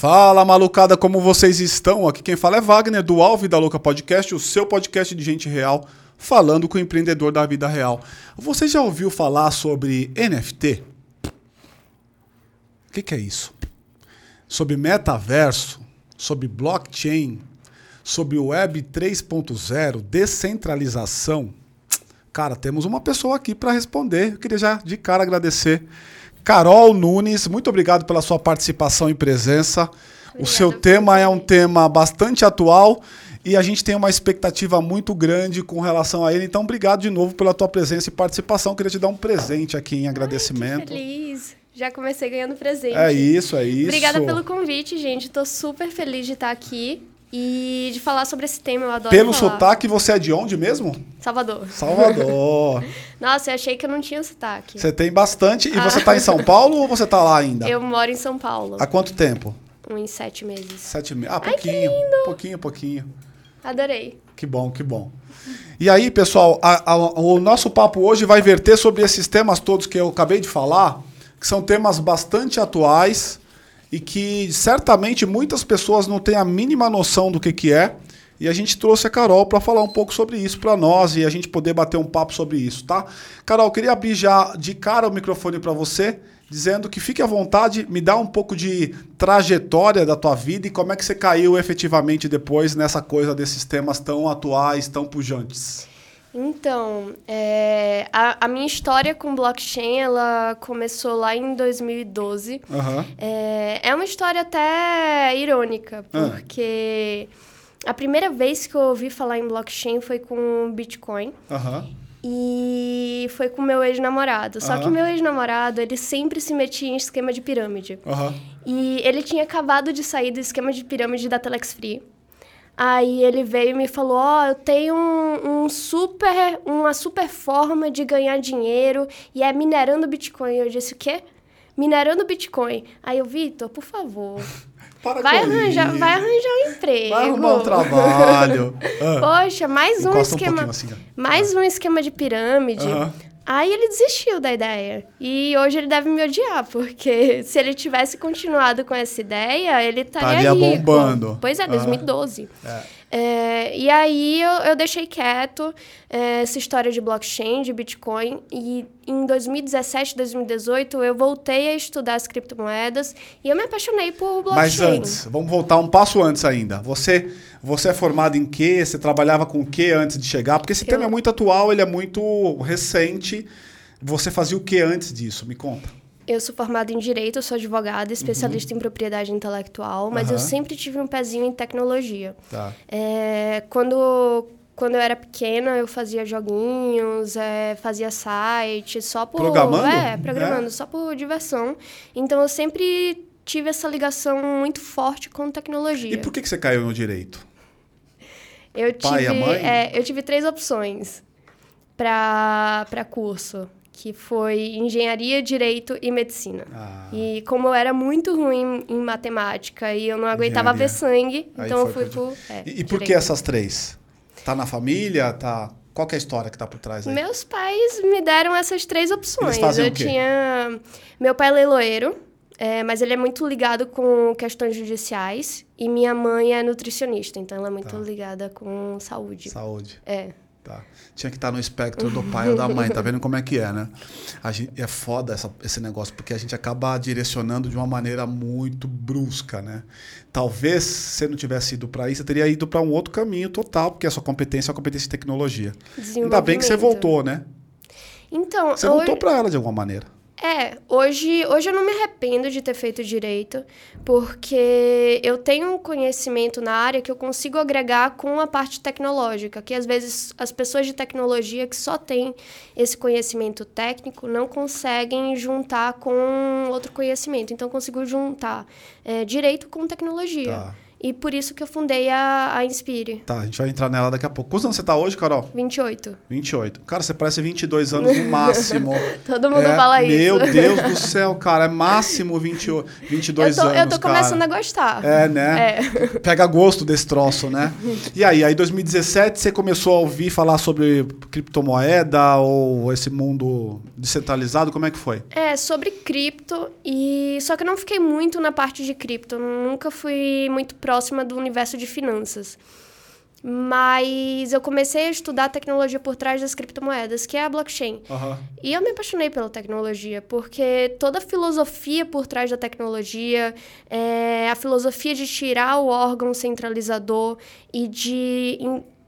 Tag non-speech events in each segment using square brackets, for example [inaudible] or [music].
Fala malucada, como vocês estão? Aqui quem fala é Wagner, do Alve da Louca Podcast, o seu podcast de gente real, falando com o empreendedor da vida real. Você já ouviu falar sobre NFT? O que, que é isso? Sobre metaverso, sobre blockchain, sobre Web 3.0, descentralização. Cara, temos uma pessoa aqui para responder. Eu queria já de cara agradecer Carol Nunes, muito obrigado pela sua participação e presença. Obrigada o seu tema é um tema bastante atual e a gente tem uma expectativa muito grande com relação a ele. Então, obrigado de novo pela tua presença e participação. Queria te dar um presente aqui em agradecimento. Ai, feliz. Já comecei ganhando presente. É isso, é isso. Obrigada pelo convite, gente. Estou super feliz de estar aqui e de falar sobre esse tema. Eu adoro Pelo falar. sotaque, você é de onde mesmo? Salvador. Salvador. [laughs] Nossa, eu achei que eu não tinha sotaque. Você tem bastante. E ah. você está em São Paulo ou você está lá ainda? Eu moro em São Paulo. Há quanto tempo? Uns sete meses. Sete meses. Ah, pouquinho. Ai. Pouquinho, pouquinho. Adorei. Que bom, que bom. E aí, pessoal, a, a, o nosso papo hoje vai verter sobre esses temas todos que eu acabei de falar, que são temas bastante atuais e que certamente muitas pessoas não têm a mínima noção do que, que é. E a gente trouxe a Carol para falar um pouco sobre isso para nós e a gente poder bater um papo sobre isso, tá? Carol, queria abrir já de cara o microfone para você, dizendo que fique à vontade, me dá um pouco de trajetória da tua vida e como é que você caiu efetivamente depois nessa coisa desses temas tão atuais, tão pujantes. Então, é, a, a, minha história com blockchain, ela começou lá em 2012. Uhum. É, é uma história até irônica, ah. porque a primeira vez que eu ouvi falar em blockchain foi com Bitcoin. Uhum. E foi com meu ex-namorado. Só uhum. que meu ex-namorado, ele sempre se metia em esquema de pirâmide. E ele tinha acabado de sair do esquema de pirâmide da Telex Free. Aí ele veio e me falou: Ó, oh, eu tenho um, um, super, uma super forma de ganhar dinheiro e é minerando Bitcoin. Eu disse: o quê? Minerando Bitcoin. Aí eu, Vitor, por favor. [laughs] Para vai arranjar, vai arranjar um emprego. Vai arrumar um trabalho. [laughs] ah. Poxa, mais um esquema. Um assim, mais ah. um esquema de pirâmide. Aí ele desistiu da ideia. E hoje ele deve me odiar, porque [laughs] se ele tivesse continuado com essa ideia, ele estaria rico. bombando. Pois é, 2012. É. É, e aí eu, eu deixei quieto é, essa história de blockchain, de Bitcoin, e em 2017, 2018 eu voltei a estudar as criptomoedas e eu me apaixonei por blockchain. Mas antes, vamos voltar um passo antes ainda. Você, você é formado em quê? Você trabalhava com o quê antes de chegar? Porque esse eu... tema é muito atual, ele é muito recente. Você fazia o que antes disso? Me conta. Eu sou formada em Direito, sou advogada, especialista uhum. em propriedade intelectual, mas uhum. eu sempre tive um pezinho em tecnologia. Tá. É, quando, quando eu era pequena, eu fazia joguinhos, é, fazia site, só por... Programando? É, programando, é. só por diversão. Então, eu sempre tive essa ligação muito forte com tecnologia. E por que, que você caiu no Direito? Eu Pai tive, e a mãe? É, eu tive três opções para curso que foi engenharia, direito e medicina. Ah. E como eu era muito ruim em matemática e eu não aguentava ver sangue, Aí então eu fui por. É, e, e por que essas três? Tá na família? Tá. Qual é a história que tá por trás aí? Meus pais me deram essas três opções. Eu o quê? tinha. Meu pai é leiloeiro, é, mas ele é muito ligado com questões judiciais. E minha mãe é nutricionista, então ela é muito tá. ligada com saúde. Saúde. É. Tá. Tinha que estar no espectro do pai ou da mãe, tá vendo como é que é, né? A gente, é foda essa, esse negócio, porque a gente acaba direcionando de uma maneira muito brusca, né? Talvez, se não tivesse ido para isso, você teria ido para um outro caminho total, porque a sua competência é a competência de tecnologia. Ainda bem que você voltou, né? Então, você voltou para ela de alguma maneira. É, hoje, hoje eu não me arrependo de ter feito direito, porque eu tenho um conhecimento na área que eu consigo agregar com a parte tecnológica, que às vezes as pessoas de tecnologia que só têm esse conhecimento técnico não conseguem juntar com outro conhecimento. Então, eu consigo juntar é, direito com tecnologia. Tá. E por isso que eu fundei a, a Inspire. Tá, a gente vai entrar nela daqui a pouco. Quantos anos você tá hoje, Carol? 28. 28. Cara, você parece 22 anos no máximo. [laughs] Todo mundo é, fala isso. Meu Deus do céu, cara. É máximo 20, 22 eu tô, anos, Eu tô começando cara. a gostar. É, né? É. [laughs] Pega gosto desse troço, né? E aí, aí 2017 você começou a ouvir falar sobre criptomoeda ou esse mundo descentralizado, como é que foi? É, sobre cripto e só que eu não fiquei muito na parte de cripto, eu nunca fui muito próxima do universo de finanças. Mas eu comecei a estudar a tecnologia por trás das criptomoedas, que é a blockchain. Uhum. E eu me apaixonei pela tecnologia, porque toda a filosofia por trás da tecnologia, é, a filosofia de tirar o órgão centralizador e de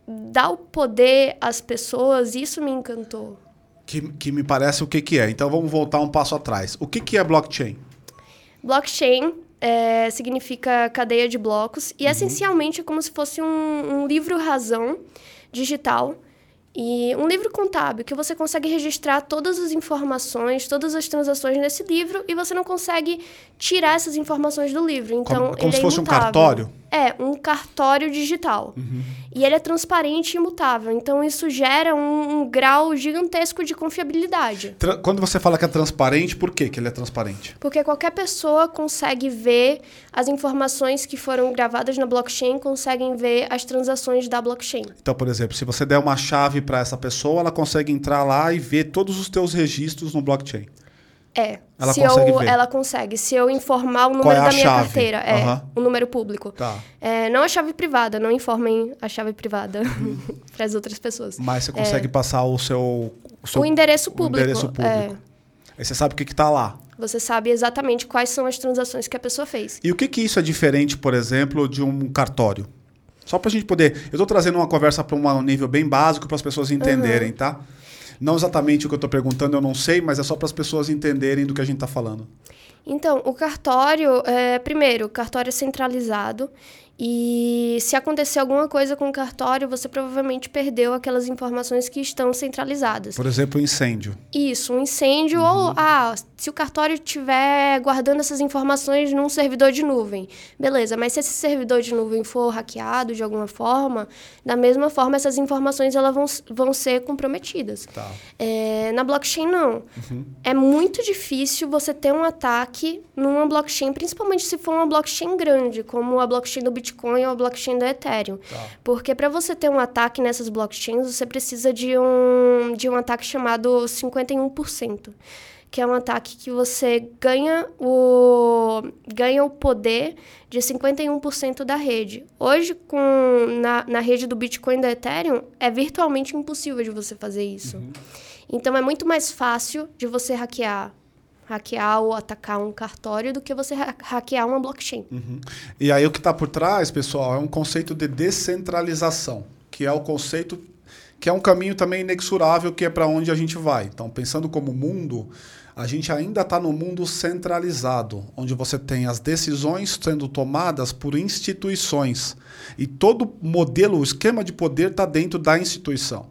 dar o poder às pessoas, isso me encantou. Que, que me parece o que, que é. Então vamos voltar um passo atrás. O que, que é blockchain? Blockchain é, significa cadeia de blocos e uhum. essencialmente é como se fosse um, um livro-razão digital e um livro contábil que você consegue registrar todas as informações, todas as transações nesse livro e você não consegue tirar essas informações do livro. Então, como, como se é fosse imutável. um cartório? É, um cartório digital. Uhum. E ele é transparente e imutável. Então, isso gera um, um grau gigantesco de confiabilidade. Tra Quando você fala que é transparente, por que, que ele é transparente? Porque qualquer pessoa consegue ver as informações que foram gravadas na blockchain, conseguem ver as transações da blockchain. Então, por exemplo, se você der uma chave para essa pessoa, ela consegue entrar lá e ver todos os teus registros no blockchain. É. Ela se consegue eu, ver. Ela consegue. Se eu informar o número é da minha chave? carteira, é uhum. o número público. Tá. É, não a chave privada, não informem a chave privada [laughs] uhum. para as outras pessoas. Mas você consegue é. passar o seu, o seu. O endereço público. O endereço público. É. Aí você sabe o que está lá. Você sabe exatamente quais são as transações que a pessoa fez. E o que, que isso é diferente, por exemplo, de um cartório? Só para a gente poder. Eu estou trazendo uma conversa para um nível bem básico para as pessoas entenderem, uhum. tá? Não exatamente o que eu estou perguntando, eu não sei, mas é só para as pessoas entenderem do que a gente está falando. Então, o cartório, é, primeiro, o cartório é centralizado e se acontecer alguma coisa com o cartório, você provavelmente perdeu aquelas informações que estão centralizadas. Por exemplo, um incêndio. Isso, um incêndio uhum. ou ah, se o cartório estiver guardando essas informações num servidor de nuvem. Beleza, mas se esse servidor de nuvem for hackeado de alguma forma, da mesma forma essas informações elas vão, vão ser comprometidas. Tá. É, na blockchain não. Uhum. É muito difícil você ter um ataque numa blockchain, principalmente se for uma blockchain grande, como a blockchain do Bitcoin Bitcoin ou a blockchain do Ethereum. Tá. Porque para você ter um ataque nessas blockchains, você precisa de um, de um ataque chamado 51%, que é um ataque que você ganha o, ganha o poder de 51% da rede. Hoje, com, na, na rede do Bitcoin e do Ethereum, é virtualmente impossível de você fazer isso. Uhum. Então, é muito mais fácil de você hackear hackear ou atacar um cartório do que você hackear uma blockchain. Uhum. E aí o que está por trás, pessoal, é um conceito de descentralização, que é o conceito que é um caminho também inexorável, que é para onde a gente vai. Então, pensando como mundo, a gente ainda está no mundo centralizado, onde você tem as decisões sendo tomadas por instituições. E todo modelo, o esquema de poder está dentro da instituição.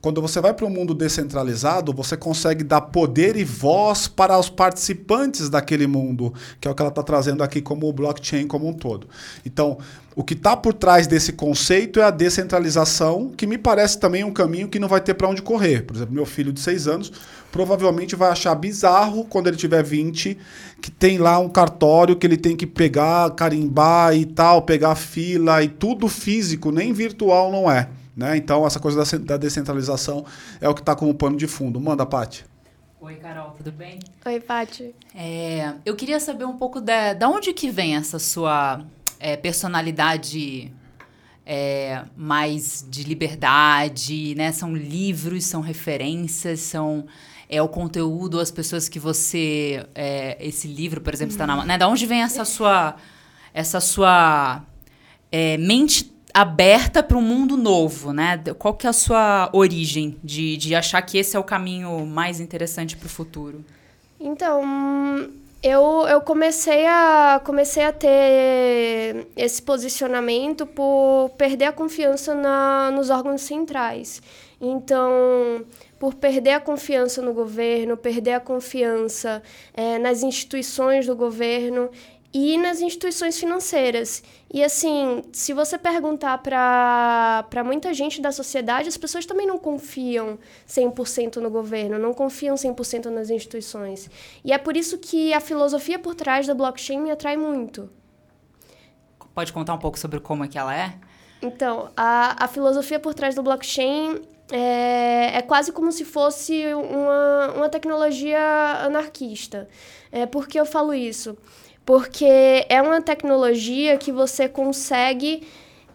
Quando você vai para um mundo descentralizado, você consegue dar poder e voz para os participantes daquele mundo, que é o que ela está trazendo aqui como o blockchain como um todo. Então, o que está por trás desse conceito é a descentralização, que me parece também um caminho que não vai ter para onde correr. Por exemplo, meu filho de 6 anos provavelmente vai achar bizarro quando ele tiver 20, que tem lá um cartório que ele tem que pegar, carimbar e tal, pegar fila e tudo físico, nem virtual não é. Né? Então, essa coisa da, da descentralização é o que está como pano de fundo. Manda, Paty. Oi, Carol, tudo bem? Oi, Paty. É, eu queria saber um pouco da, da onde que vem essa sua é, personalidade é, mais de liberdade, né? São livros, são referências, são é o conteúdo, as pessoas que você é, esse livro, por exemplo, está na, né? Da onde vem essa sua essa sua é, mente aberta para um mundo novo, né? Qual que é a sua origem de, de achar que esse é o caminho mais interessante para o futuro? Então, eu, eu comecei, a, comecei a ter esse posicionamento por perder a confiança na, nos órgãos centrais. Então, por perder a confiança no governo, perder a confiança é, nas instituições do governo, e nas instituições financeiras. E assim, se você perguntar para muita gente da sociedade, as pessoas também não confiam 100% no governo, não confiam 100% nas instituições. E é por isso que a filosofia por trás da blockchain me atrai muito. Pode contar um pouco sobre como é que ela é? Então, a, a filosofia por trás do blockchain é, é quase como se fosse uma, uma tecnologia anarquista. É, por que eu falo isso? Porque é uma tecnologia que você consegue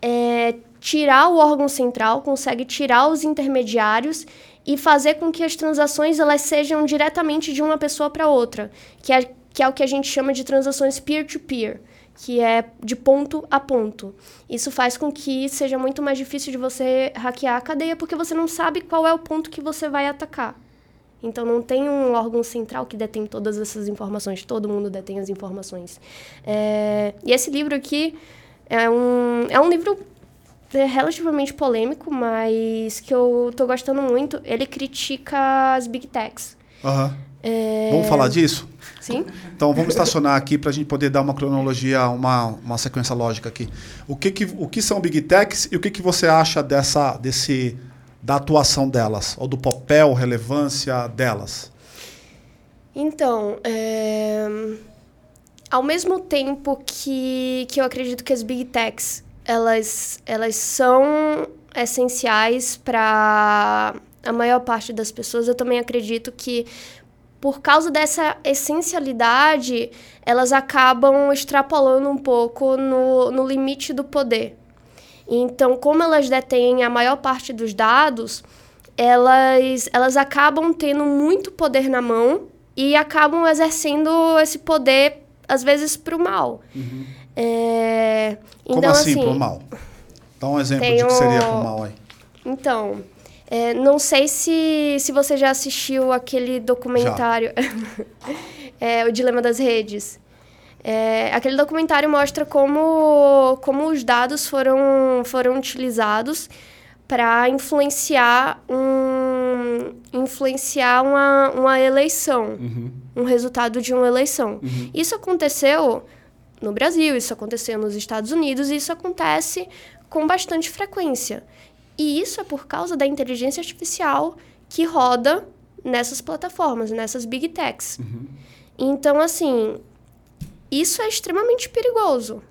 é, tirar o órgão central, consegue tirar os intermediários e fazer com que as transações elas sejam diretamente de uma pessoa para outra, que é, que é o que a gente chama de transações peer-to-peer, -peer, que é de ponto a ponto. Isso faz com que seja muito mais difícil de você hackear a cadeia, porque você não sabe qual é o ponto que você vai atacar. Então não tem um órgão central que detém todas essas informações, todo mundo detém as informações. É, e esse livro aqui é um, é um livro relativamente polêmico, mas que eu tô gostando muito. Ele critica as big techs. Uhum. É... Vamos falar disso? Sim. Então vamos estacionar aqui para a gente poder dar uma cronologia, uma, uma sequência lógica aqui. O que, que, o que são big techs e o que, que você acha dessa, desse da atuação delas, ou do papel, relevância delas? Então, é... ao mesmo tempo que, que eu acredito que as big techs elas, elas são essenciais para a maior parte das pessoas, eu também acredito que por causa dessa essencialidade, elas acabam extrapolando um pouco no, no limite do poder. Então, como elas detêm a maior parte dos dados, elas, elas acabam tendo muito poder na mão e acabam exercendo esse poder, às vezes, para o mal. Uhum. É, então, como assim, assim para o mal? Dá um exemplo de que seria para o mal aí. Então, é, não sei se, se você já assistiu aquele documentário, [laughs] é, O Dilema das Redes. É, aquele documentário mostra como, como os dados foram, foram utilizados para influenciar um influenciar uma, uma eleição, uhum. um resultado de uma eleição. Uhum. Isso aconteceu no Brasil, isso aconteceu nos Estados Unidos, e isso acontece com bastante frequência. E isso é por causa da inteligência artificial que roda nessas plataformas, nessas big techs. Uhum. Então, assim, isso é extremamente perigoso.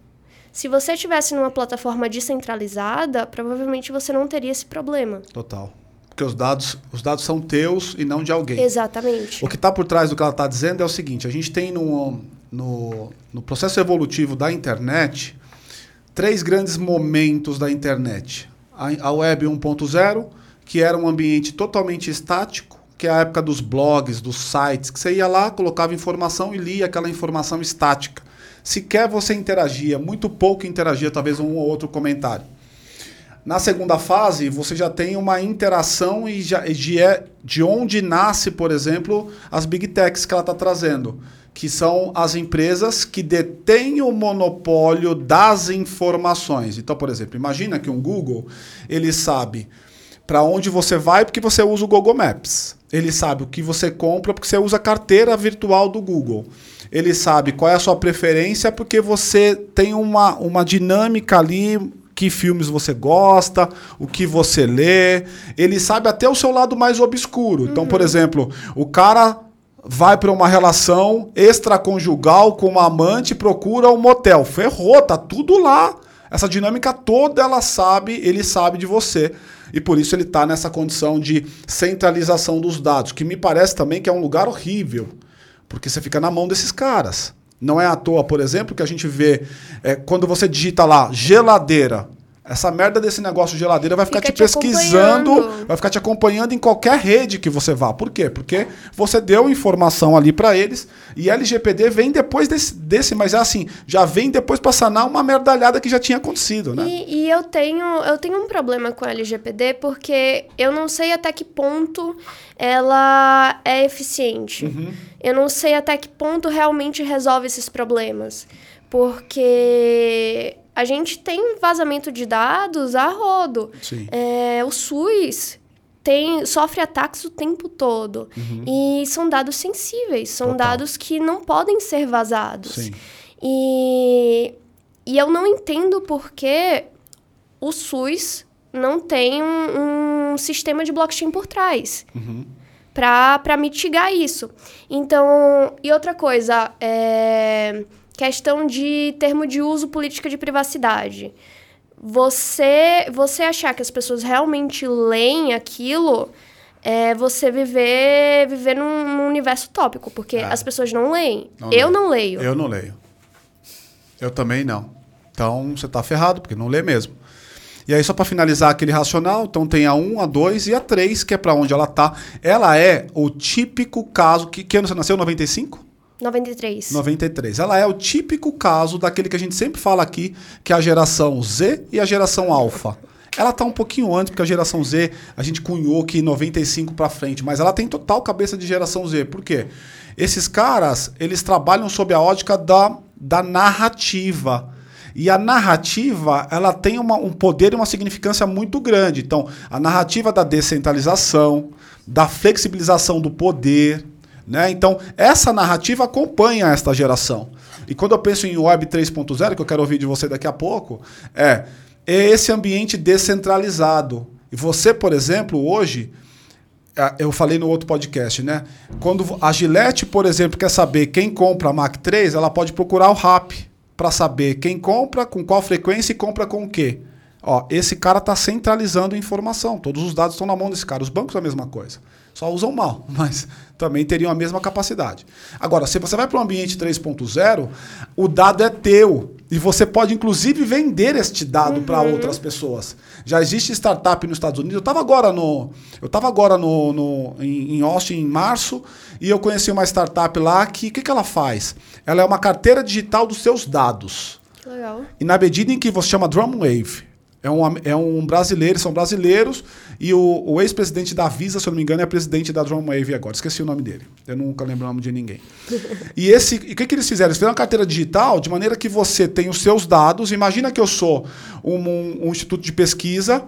Se você estivesse numa plataforma descentralizada, provavelmente você não teria esse problema. Total. Porque os dados, os dados são teus e não de alguém. Exatamente. O que está por trás do que ela está dizendo é o seguinte: a gente tem no, no, no processo evolutivo da internet três grandes momentos da internet. A, a web 1.0, que era um ambiente totalmente estático, que é a época dos blogs, dos sites, que você ia lá, colocava informação e lia aquela informação estática. Sequer você interagia, muito pouco interagia, talvez um ou outro comentário. Na segunda fase, você já tem uma interação e já, de, é, de onde nasce, por exemplo, as big techs que ela está trazendo, que são as empresas que detêm o monopólio das informações. Então, por exemplo, imagina que um Google ele sabe para onde você vai porque você usa o Google Maps. Ele sabe o que você compra porque você usa a carteira virtual do Google. Ele sabe qual é a sua preferência porque você tem uma, uma dinâmica ali que filmes você gosta, o que você lê. Ele sabe até o seu lado mais obscuro. Então, por uhum. exemplo, o cara vai para uma relação extraconjugal com uma amante e procura um motel. Ferrou, tá tudo lá. Essa dinâmica toda ela sabe, ele sabe de você e por isso ele está nessa condição de centralização dos dados, que me parece também que é um lugar horrível, porque você fica na mão desses caras. Não é à toa, por exemplo, que a gente vê é, quando você digita lá geladeira, essa merda desse negócio de geladeira vai ficar Fica te, te pesquisando, vai ficar te acompanhando em qualquer rede que você vá. Por quê? Porque você deu informação ali para eles e LGPD vem depois desse, desse, mas é assim, já vem depois para sanar uma merdalhada que já tinha acontecido, né? E, e, eu tenho eu tenho um problema com a LGPD porque eu não sei até que ponto ela é eficiente. Uhum. Eu não sei até que ponto realmente resolve esses problemas. Porque a gente tem vazamento de dados a rodo. É, o SUS tem, sofre ataques o tempo todo. Uhum. E são dados sensíveis, são Total. dados que não podem ser vazados. Sim. E, e eu não entendo por que o SUS não tem um, um sistema de blockchain por trás. Uhum. Para mitigar isso. Então, e outra coisa, é, questão de termo de uso política de privacidade. Você, você achar que as pessoas realmente leem aquilo é você viver, viver num, num universo tópico, porque é. as pessoas não leem. Não eu leio. não leio. Eu não leio. Eu também não. Então você está ferrado, porque não lê mesmo. E aí, só para finalizar aquele racional, então tem a 1, a 2 e a 3, que é para onde ela tá. Ela é o típico caso. Que, que ano você nasceu? 95? 93. 93. Ela é o típico caso daquele que a gente sempre fala aqui, que é a geração Z e a geração Alpha. Ela tá um pouquinho antes, porque a geração Z a gente cunhou que 95 para frente, mas ela tem total cabeça de geração Z. Por quê? Esses caras, eles trabalham sob a ótica da, da narrativa. E a narrativa, ela tem uma, um poder e uma significância muito grande. Então, a narrativa da descentralização, da flexibilização do poder, né? Então, essa narrativa acompanha esta geração. E quando eu penso em Web 3.0, que eu quero ouvir de você daqui a pouco, é, é esse ambiente descentralizado. E você, por exemplo, hoje, eu falei no outro podcast, né? Quando a Gillette, por exemplo, quer saber quem compra a Mac 3, ela pode procurar o RAP para saber quem compra, com qual frequência e compra com o quê. Ó, esse cara está centralizando informação. Todos os dados estão na mão desse cara. Os bancos é a mesma coisa. Só usam mal, [laughs] mas também teriam a mesma capacidade. Agora, se você vai para um ambiente 3.0, o dado é teu. E você pode, inclusive, vender este dado uhum. para outras pessoas. Já existe startup nos Estados Unidos. Eu estava agora no. Eu estava agora no, no, em, em, Austin em março e eu conheci uma startup lá que o que, que ela faz? Ela é uma carteira digital dos seus dados. Que legal. E na medida em que você chama Drumwave, é um, é um brasileiro, são brasileiros, e o, o ex-presidente da Visa, se eu não me engano, é presidente da Drumwave agora. Esqueci o nome dele. Eu nunca lembro o nome de ninguém. e esse, o que, que eles fizeram? Eles fizeram uma carteira digital de maneira que você tem os seus dados. Imagina que eu sou um, um, um instituto de pesquisa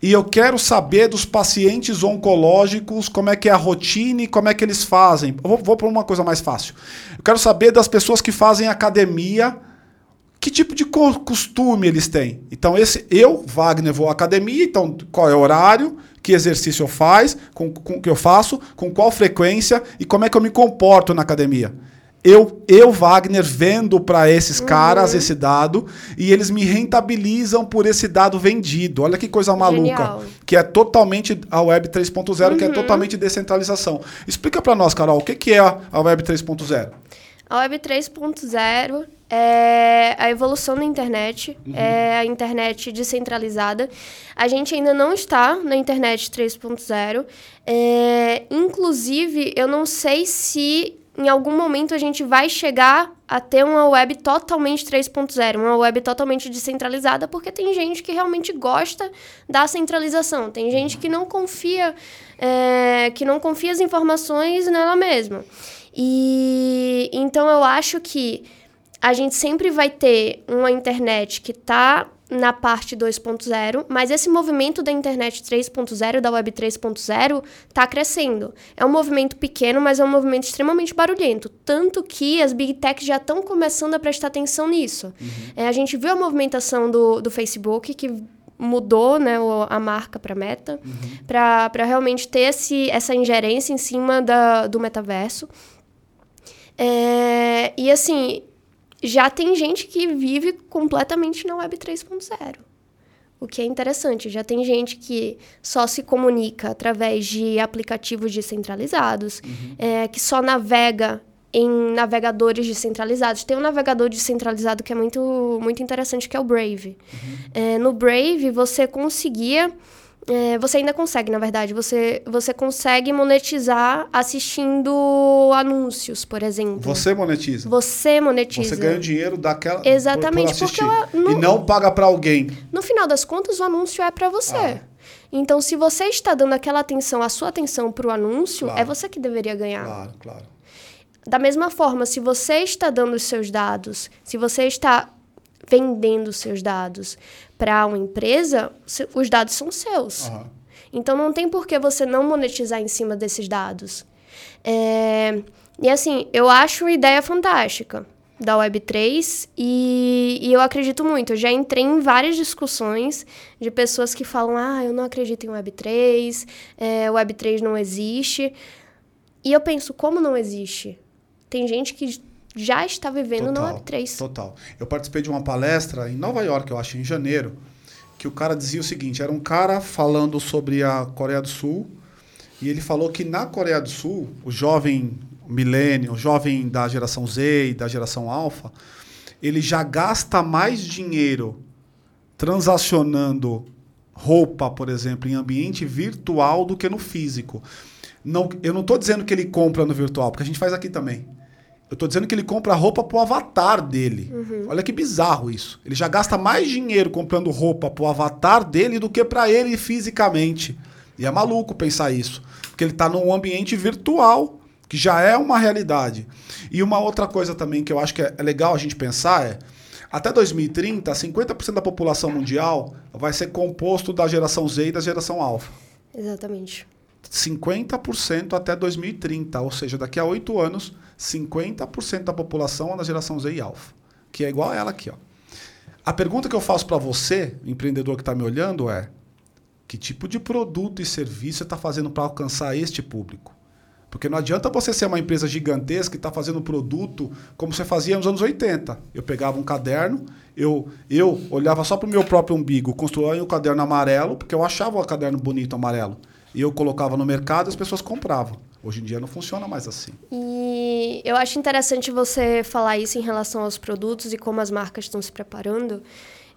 e eu quero saber dos pacientes oncológicos como é que é a rotina e como é que eles fazem. Eu vou, vou para uma coisa mais fácil. Eu quero saber das pessoas que fazem academia que tipo de costume eles têm. Então, esse eu, Wagner, vou à academia, então qual é o horário, que exercício eu faz, com, com que eu faço, com qual frequência e como é que eu me comporto na academia. Eu, eu Wagner, vendo para esses caras uhum. esse dado e eles me rentabilizam por esse dado vendido. Olha que coisa maluca. Genial. Que é totalmente a Web 3.0, uhum. que é uhum. totalmente descentralização. Explica para nós, Carol, o que, que é a Web 3.0? A Web 3.0 é a evolução da internet, uhum. é a internet descentralizada. A gente ainda não está na internet 3.0. É, inclusive, eu não sei se em algum momento a gente vai chegar a ter uma web totalmente 3.0, uma web totalmente descentralizada, porque tem gente que realmente gosta da centralização, tem gente que não confia, é, que não confia as informações nela mesma. E então eu acho que a gente sempre vai ter uma internet que está na parte 2.0, mas esse movimento da internet 3.0, da web 3.0, está crescendo. É um movimento pequeno, mas é um movimento extremamente barulhento. Tanto que as big techs já estão começando a prestar atenção nisso. Uhum. É, a gente viu a movimentação do, do Facebook, que mudou né, a marca para Meta, uhum. para realmente ter esse, essa ingerência em cima da, do metaverso. É, e assim, já tem gente que vive completamente na Web 3.0. O que é interessante, já tem gente que só se comunica através de aplicativos descentralizados, uhum. é, que só navega em navegadores descentralizados. Tem um navegador descentralizado que é muito, muito interessante, que é o Brave. Uhum. É, no Brave, você conseguia é, você ainda consegue, na verdade. Você, você consegue monetizar assistindo anúncios, por exemplo. Você monetiza? Você monetiza. Você ganha o dinheiro daquela. Exatamente, por, por porque ela, no, E não paga para alguém. No final das contas, o anúncio é para você. Ah. Então, se você está dando aquela atenção, a sua atenção para o anúncio, é claro. é você que deveria ganhar. Claro, claro. Da mesma forma, se você está dando os seus dados, se você está vendendo os seus dados para uma empresa, os dados são seus. Uhum. Então não tem por que você não monetizar em cima desses dados. É... E assim, eu acho uma ideia fantástica. da Web3 e, e, eu acredito muito. Eu já entrei em várias discussões de pessoas que falam: ah, eu não acredito em Web3, é, Web3 não existe. E eu penso: como não existe? Tem gente que já está vivendo total, no Web3. Total. Eu participei de uma palestra em Nova York, eu acho, em janeiro, que o cara dizia o seguinte: era um cara falando sobre a Coreia do Sul. E ele falou que na Coreia do Sul, o jovem milênio, jovem da geração Z e da geração alfa, ele já gasta mais dinheiro transacionando roupa, por exemplo, em ambiente virtual do que no físico. Não, eu não estou dizendo que ele compra no virtual, porque a gente faz aqui também. Eu estou dizendo que ele compra roupa pro avatar dele. Uhum. Olha que bizarro isso. Ele já gasta mais dinheiro comprando roupa pro avatar dele do que para ele fisicamente. E é maluco pensar isso. Porque ele está num ambiente virtual que já é uma realidade. E uma outra coisa também que eu acho que é legal a gente pensar é até 2030, 50% da população mundial vai ser composto da geração Z e da geração alfa. Exatamente. 50% até 2030, ou seja, daqui a oito anos, 50% da população é da geração Z e alfa, que é igual a ela aqui. Ó. A pergunta que eu faço para você, empreendedor que está me olhando, é: que tipo de produto e serviço você está fazendo para alcançar este público? Porque não adianta você ser uma empresa gigantesca e estar tá fazendo produto como você fazia nos anos 80. Eu pegava um caderno, eu, eu olhava só para o meu próprio umbigo, construía um caderno amarelo, porque eu achava o caderno bonito amarelo. E eu colocava no mercado e as pessoas compravam. Hoje em dia não funciona mais assim. E eu acho interessante você falar isso em relação aos produtos e como as marcas estão se preparando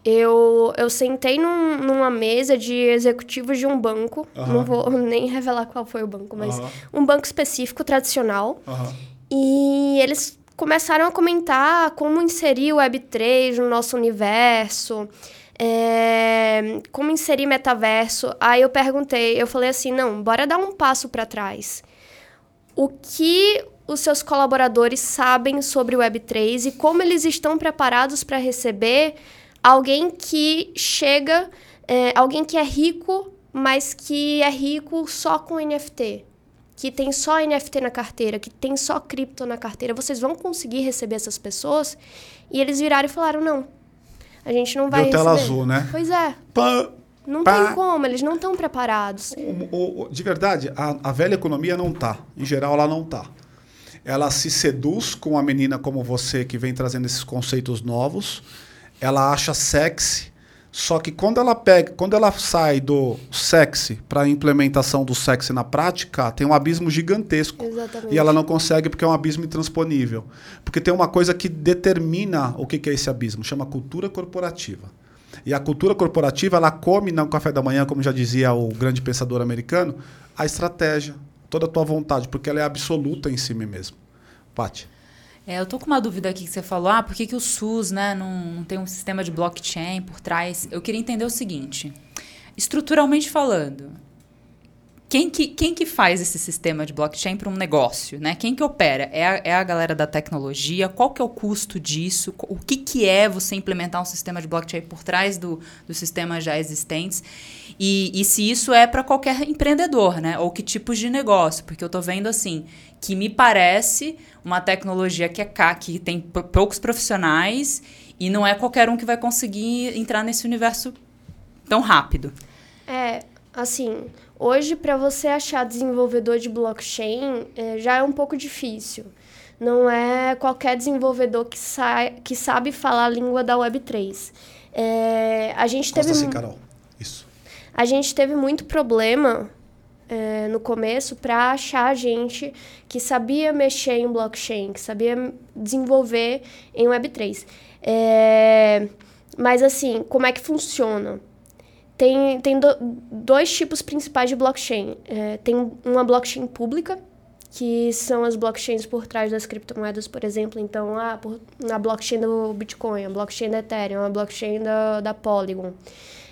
eu, eu sentei num, numa mesa de executivos de um banco, uhum. não vou [laughs] nem revelar qual foi o banco, mas uhum. um banco específico, tradicional, uhum. e eles começaram a comentar como inserir o Web3 no nosso universo, é, como inserir metaverso. Aí eu perguntei, eu falei assim, não, bora dar um passo para trás. O que os seus colaboradores sabem sobre o Web3 e como eles estão preparados para receber alguém que chega, é, alguém que é rico, mas que é rico só com NFT, que tem só NFT na carteira, que tem só cripto na carteira, vocês vão conseguir receber essas pessoas? E eles viraram e falaram: não, a gente não vai Deu receber. tela azul, né? Pois é. Pá, não tem como, eles não estão preparados. O, o, de verdade, a, a velha economia não tá. Em geral, ela não tá ela se seduz com uma menina como você que vem trazendo esses conceitos novos ela acha sexy, só que quando ela pega, quando ela sai do sexy para a implementação do sexy na prática, tem um abismo gigantesco. Exatamente. E ela não consegue porque é um abismo intransponível. Porque tem uma coisa que determina o que é esse abismo, chama cultura corporativa. E a cultura corporativa, ela come no café da manhã, como já dizia o grande pensador americano, a estratégia, toda a tua vontade, porque ela é absoluta em si mesmo. Pati. É, eu tô com uma dúvida aqui que você falou, ah, por que, que o SUS né, não, não tem um sistema de blockchain por trás? Eu queria entender o seguinte, estruturalmente falando, quem que, quem que faz esse sistema de blockchain para um negócio? Né? Quem que opera? É a, é a galera da tecnologia? Qual que é o custo disso? O que, que é você implementar um sistema de blockchain por trás do, dos sistemas já existentes? E, e se isso é para qualquer empreendedor, né? Ou que tipos de negócio? Porque eu estou vendo assim que me parece uma tecnologia que é cá, que tem poucos profissionais e não é qualquer um que vai conseguir entrar nesse universo tão rápido. É, assim, hoje para você achar desenvolvedor de blockchain é, já é um pouco difícil. Não é qualquer desenvolvedor que, sai, que sabe falar a língua da Web3. É, a gente Costa teve assim, Carol. Isso. A gente teve muito problema é, no começo para achar gente que sabia mexer em blockchain, que sabia desenvolver em Web3. É, mas assim, como é que funciona? Tem, tem do, dois tipos principais de blockchain. É, tem uma blockchain pública, que são as blockchains por trás das criptomoedas, por exemplo. Então, por, a blockchain do Bitcoin, a blockchain da Ethereum, a blockchain da, da Polygon.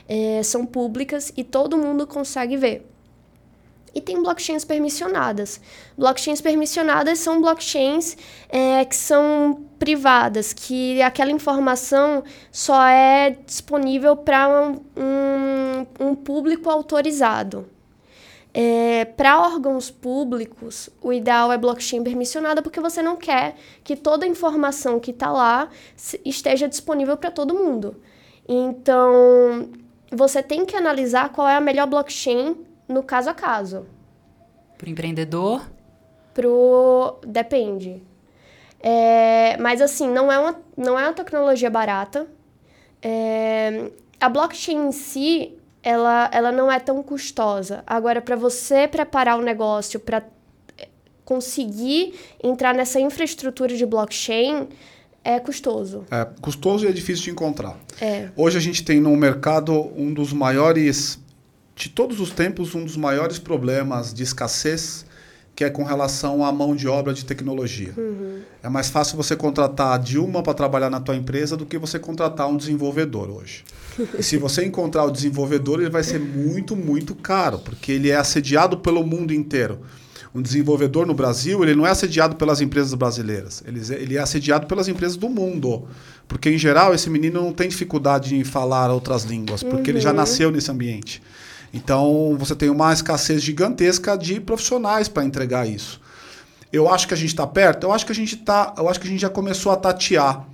É, são públicas e todo mundo consegue ver. E tem blockchains permissionadas. Blockchains permissionadas são blockchains é, que são privadas, que aquela informação só é disponível para um, um, público autorizado. É, para órgãos públicos, o ideal é blockchain permissionada porque você não quer que toda a informação que está lá esteja disponível para todo mundo. Então, você tem que analisar qual é a melhor blockchain no caso a caso. Para o empreendedor? Pro... Depende. É, mas assim, não é uma, não é uma tecnologia barata. É, a blockchain em si, ela, ela não é tão custosa. Agora, para você preparar o negócio para é, conseguir entrar nessa infraestrutura de blockchain, é custoso. É custoso e é difícil de encontrar. É. Hoje a gente tem no mercado um dos maiores, de todos os tempos, um dos maiores problemas de escassez que é com relação à mão de obra de tecnologia. Uhum. É mais fácil você contratar a Dilma para trabalhar na tua empresa do que você contratar um desenvolvedor hoje. e se você encontrar o desenvolvedor, ele vai ser muito, muito caro, porque ele é assediado pelo mundo inteiro. Um desenvolvedor no Brasil, ele não é assediado pelas empresas brasileiras, ele, ele é assediado pelas empresas do mundo. Porque, em geral, esse menino não tem dificuldade em falar outras línguas, porque uhum. ele já uhum. nasceu nesse ambiente. Então, você tem uma escassez gigantesca de profissionais para entregar isso. Eu acho que a gente está perto. Eu acho que a gente tá. Eu acho que a gente já começou a tatear,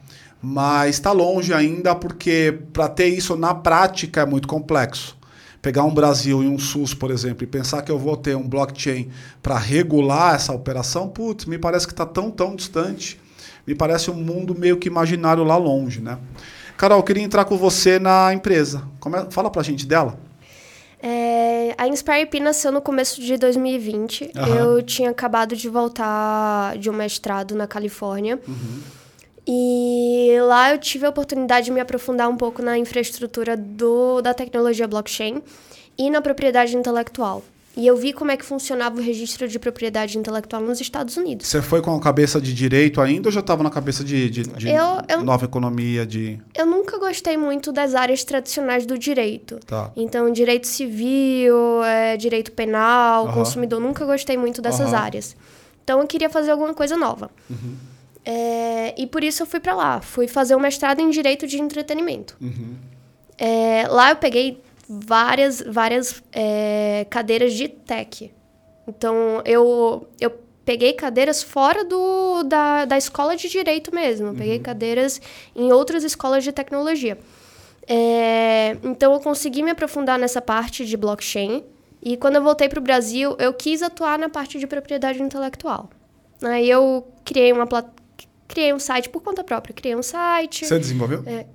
mas está longe ainda porque para ter isso na prática é muito complexo. Pegar um Brasil e um SUS, por exemplo, e pensar que eu vou ter um blockchain para regular essa operação, putz, me parece que está tão tão distante. Me parece um mundo meio que imaginário lá longe, né? Carol, eu queria entrar com você na empresa. Come... Fala para a gente dela. É, a Inspire P nasceu no começo de 2020. Uhum. Eu tinha acabado de voltar de um mestrado na Califórnia. Uhum. E lá eu tive a oportunidade de me aprofundar um pouco na infraestrutura do, da tecnologia blockchain e na propriedade intelectual. E eu vi como é que funcionava o registro de propriedade intelectual nos Estados Unidos. Você foi com a cabeça de direito ainda ou já estava na cabeça de, de, de eu, eu, nova economia? de? Eu nunca gostei muito das áreas tradicionais do direito. Tá. Então, direito civil, é, direito penal, consumidor, nunca gostei muito dessas áreas. Então, eu queria fazer alguma coisa nova. Uhum. É, e por isso eu fui para lá. Fui fazer um mestrado em direito de entretenimento. Uhum. É, lá eu peguei várias, várias é, cadeiras de tech. Então, eu, eu peguei cadeiras fora do, da, da escola de direito mesmo. Uhum. Peguei cadeiras em outras escolas de tecnologia. É, então, eu consegui me aprofundar nessa parte de blockchain. E quando eu voltei para o Brasil, eu quis atuar na parte de propriedade intelectual. Aí eu criei uma criei um site por conta própria. Criei um site. Você desenvolveu? É,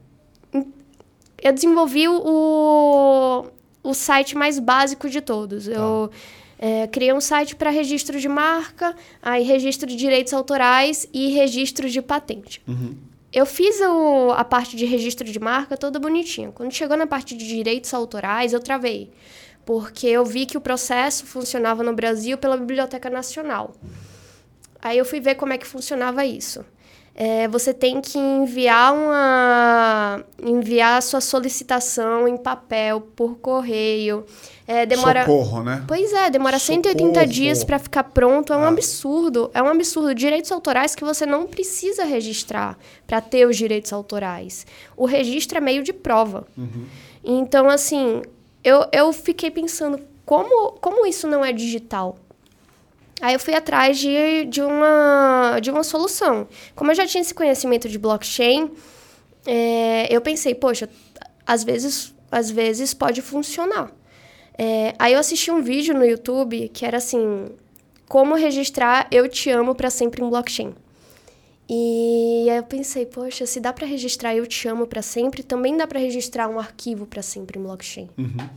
eu desenvolvi o, o site mais básico de todos. Tá. Eu é, criei um site para registro de marca, aí registro de direitos autorais e registro de patente. Uhum. Eu fiz o, a parte de registro de marca toda bonitinha. Quando chegou na parte de direitos autorais, eu travei. Porque eu vi que o processo funcionava no Brasil pela Biblioteca Nacional. Aí eu fui ver como é que funcionava isso é, você tem que enviar uma enviar a sua solicitação em papel por correio. É, demora Socorro, né? Pois é, demora Socorro. 180 dias para ficar pronto. É um ah. absurdo. É um absurdo. Direitos autorais que você não precisa registrar para ter os direitos autorais. O registro é meio de prova. Uhum. Então, assim, eu, eu fiquei pensando como, como isso não é digital? Aí eu fui atrás de, de, uma, de uma solução. Como eu já tinha esse conhecimento de blockchain, é, eu pensei, poxa, às vezes, às vezes pode funcionar. É, aí eu assisti um vídeo no YouTube que era assim: como registrar Eu Te Amo para sempre em blockchain. E aí eu pensei, poxa, se dá para registrar Eu Te Amo para sempre, também dá para registrar um arquivo para sempre em blockchain. Uhum.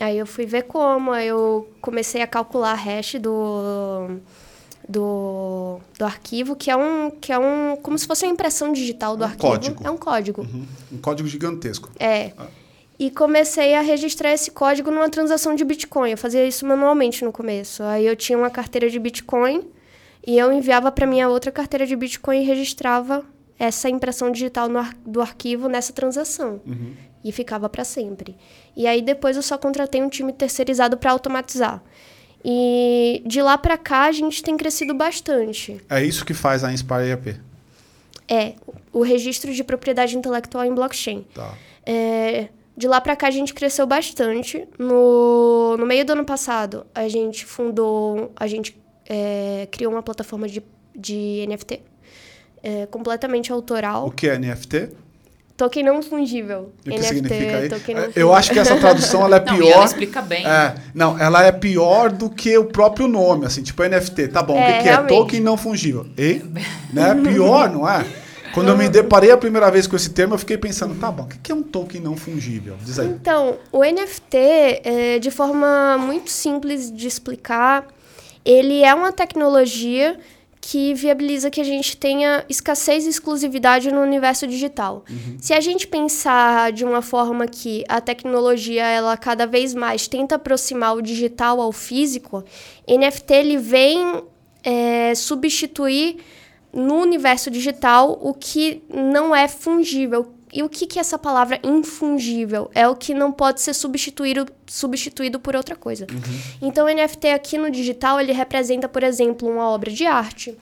Aí eu fui ver como, aí eu comecei a calcular a hash do, do, do arquivo, que é um que é um como se fosse uma impressão digital do um arquivo. Código. É um código. Uhum. Um código gigantesco. É. Ah. E comecei a registrar esse código numa transação de Bitcoin. Eu fazia isso manualmente no começo. Aí eu tinha uma carteira de Bitcoin e eu enviava para minha outra carteira de Bitcoin e registrava essa impressão digital no ar, do arquivo nessa transação. Uhum e ficava para sempre. E aí depois eu só contratei um time terceirizado para automatizar. E de lá para cá a gente tem crescido bastante. É isso que faz a Inspire EAP? É, o registro de propriedade intelectual em blockchain. Tá. É, De lá para cá a gente cresceu bastante. No, no meio do ano passado, a gente fundou, a gente é, criou uma plataforma de, de NFT é, completamente autoral. O que é NFT? Token não fungível. O que NFT, significa aí? Token não Eu acho que essa tradução ela é [laughs] pior. Não, ela explica bem. É, não, ela é pior do que o próprio nome, assim, tipo NFT. Tá bom, é, o que, que é? Token não fungível. E, [laughs] né? Pior, não é? Quando eu me deparei a primeira vez com esse termo, eu fiquei pensando, tá bom, o que é um token não fungível? Diz aí. Então, o NFT, é, de forma muito simples de explicar, ele é uma tecnologia que viabiliza que a gente tenha escassez e exclusividade no universo digital. Uhum. Se a gente pensar de uma forma que a tecnologia ela cada vez mais tenta aproximar o digital ao físico, NFT ele vem é, substituir no universo digital o que não é fungível. E o que, que é essa palavra infungível? É o que não pode ser substituído, substituído por outra coisa. Uhum. Então, o NFT aqui no digital, ele representa, por exemplo, uma obra de arte.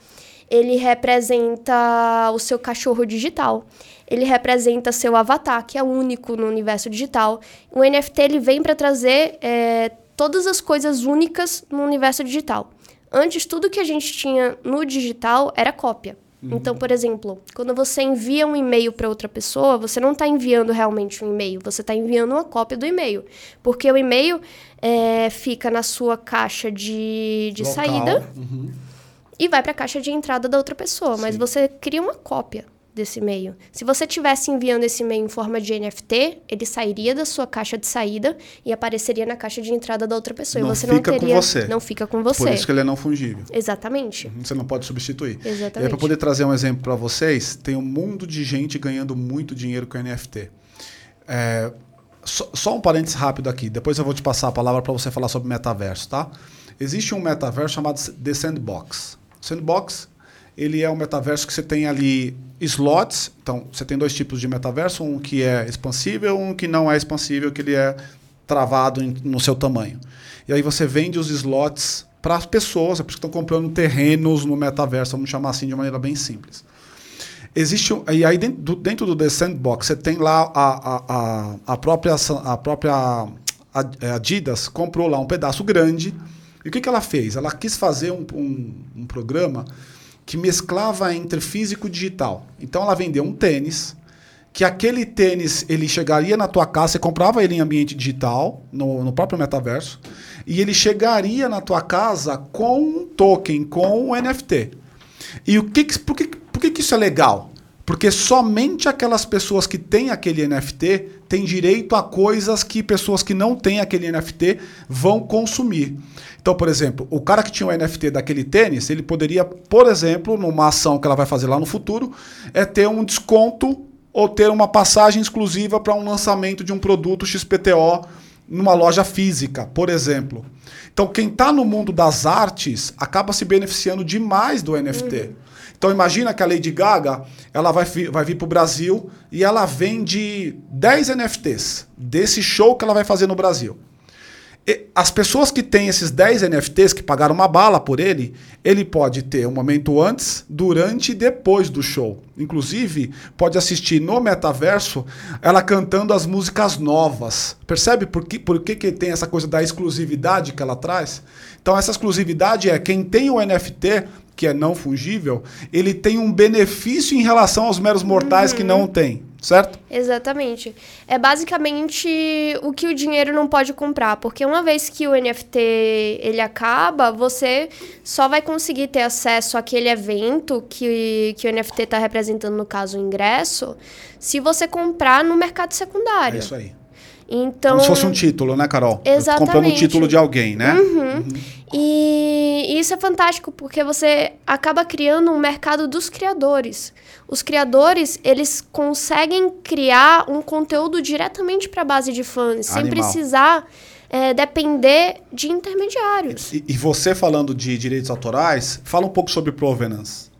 Ele representa o seu cachorro digital. Ele representa seu avatar, que é único no universo digital. O NFT ele vem para trazer é, todas as coisas únicas no universo digital. Antes, tudo que a gente tinha no digital era cópia. Uhum. Então, por exemplo, quando você envia um e-mail para outra pessoa, você não está enviando realmente um e-mail, você está enviando uma cópia do e-mail. Porque o e-mail é, fica na sua caixa de, de saída uhum. e vai para a caixa de entrada da outra pessoa, Sim. mas você cria uma cópia desse e-mail. Se você tivesse enviando esse e-mail em forma de NFT, ele sairia da sua caixa de saída e apareceria na caixa de entrada da outra pessoa. Não e você fica não teria, com você. Não fica com você. Por isso que ele é não fungível. Exatamente. Uhum, você não pode substituir. Exatamente. E para poder trazer um exemplo para vocês, tem um mundo de gente ganhando muito dinheiro com NFT. É, só, só um parênteses rápido aqui, depois eu vou te passar a palavra para você falar sobre metaverso, tá? Existe um metaverso chamado The Sandbox. Sandbox ele é um metaverso que você tem ali slots. Então, você tem dois tipos de metaverso, um que é expansível, um que não é expansível, que ele é travado em, no seu tamanho. E aí você vende os slots para as pessoas, é por isso que estão comprando terrenos no metaverso, vamos chamar assim de maneira bem simples. Existe e aí dentro do, dentro do The Sandbox você tem lá a, a, a, própria a própria Adidas comprou lá um pedaço grande e o que, que ela fez? Ela quis fazer um, um, um programa que mesclava entre físico e digital. Então ela vendeu um tênis, que aquele tênis ele chegaria na tua casa, você comprava ele em ambiente digital, no, no próprio metaverso, e ele chegaria na tua casa com um token, com um NFT. E o que, por, que, por que, que isso é legal? Porque somente aquelas pessoas que têm aquele NFT têm direito a coisas que pessoas que não têm aquele NFT vão consumir. Então, por exemplo, o cara que tinha o NFT daquele tênis, ele poderia, por exemplo, numa ação que ela vai fazer lá no futuro, é ter um desconto ou ter uma passagem exclusiva para um lançamento de um produto XPTO numa loja física, por exemplo. Então, quem está no mundo das artes acaba se beneficiando demais do NFT. Uhum. Então imagina que a Lady Gaga, ela vai, vai vir para o Brasil e ela vende 10 NFTs desse show que ela vai fazer no Brasil. E as pessoas que têm esses 10 NFTs, que pagaram uma bala por ele, ele pode ter um momento antes, durante e depois do show. Inclusive, pode assistir no metaverso ela cantando as músicas novas. Percebe por que, por que, que tem essa coisa da exclusividade que ela traz? Então, essa exclusividade é quem tem o NFT que é não fungível, ele tem um benefício em relação aos meros mortais uhum. que não têm, certo? Exatamente. É basicamente o que o dinheiro não pode comprar, porque uma vez que o NFT ele acaba, você só vai conseguir ter acesso àquele evento que, que o NFT está representando, no caso, o ingresso, se você comprar no mercado secundário. É isso aí. Então, Como se fosse um título, né, Carol? Exatamente. Comprando um título de alguém, né? Uhum. Uhum. E, e isso é fantástico, porque você acaba criando um mercado dos criadores. Os criadores, eles conseguem criar um conteúdo diretamente para a base de fãs, Animal. sem precisar é, depender de intermediários. E, e, você falando de direitos autorais, fala um pouco sobre provenance.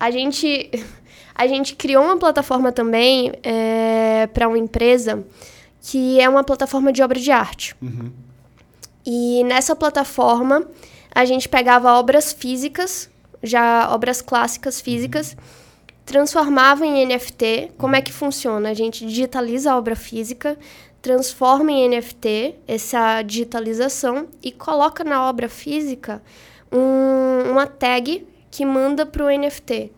A gente, [laughs] a gente criou uma plataforma também é, para uma empresa que é uma plataforma de obra de arte. Uhum. E nessa plataforma a gente pegava obras físicas, já obras clássicas físicas, uhum. transformava em NFT. Como é que funciona? A gente digitaliza a obra física, transforma em NFT essa digitalização e coloca na obra física um, uma tag que manda para o NFT.